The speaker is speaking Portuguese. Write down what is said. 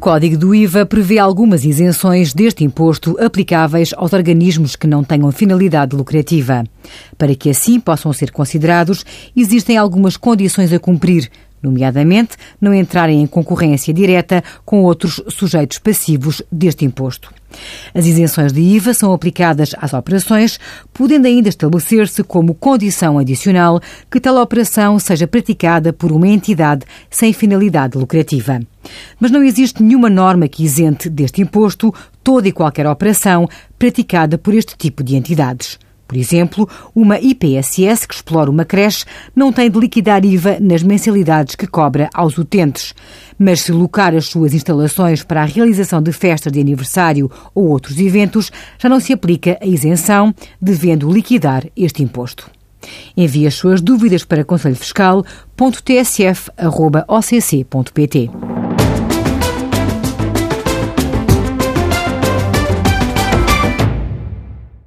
Código do IVA prevê algumas isenções deste imposto aplicáveis aos organismos que não tenham finalidade lucrativa. Para que assim possam ser considerados, existem algumas condições a cumprir, nomeadamente não entrarem em concorrência direta com outros sujeitos passivos deste imposto. As isenções de IVA são aplicadas às operações, podendo ainda estabelecer-se como condição adicional que tal operação seja praticada por uma entidade sem finalidade lucrativa. Mas não existe nenhuma norma que isente deste imposto toda e qualquer operação praticada por este tipo de entidades. Por exemplo, uma IPSS que explora uma creche não tem de liquidar IVA nas mensalidades que cobra aos utentes. Mas se locar as suas instalações para a realização de festas de aniversário ou outros eventos, já não se aplica a isenção, devendo liquidar este imposto. Envie as suas dúvidas para conselhofiscal.tsf.occ.pt.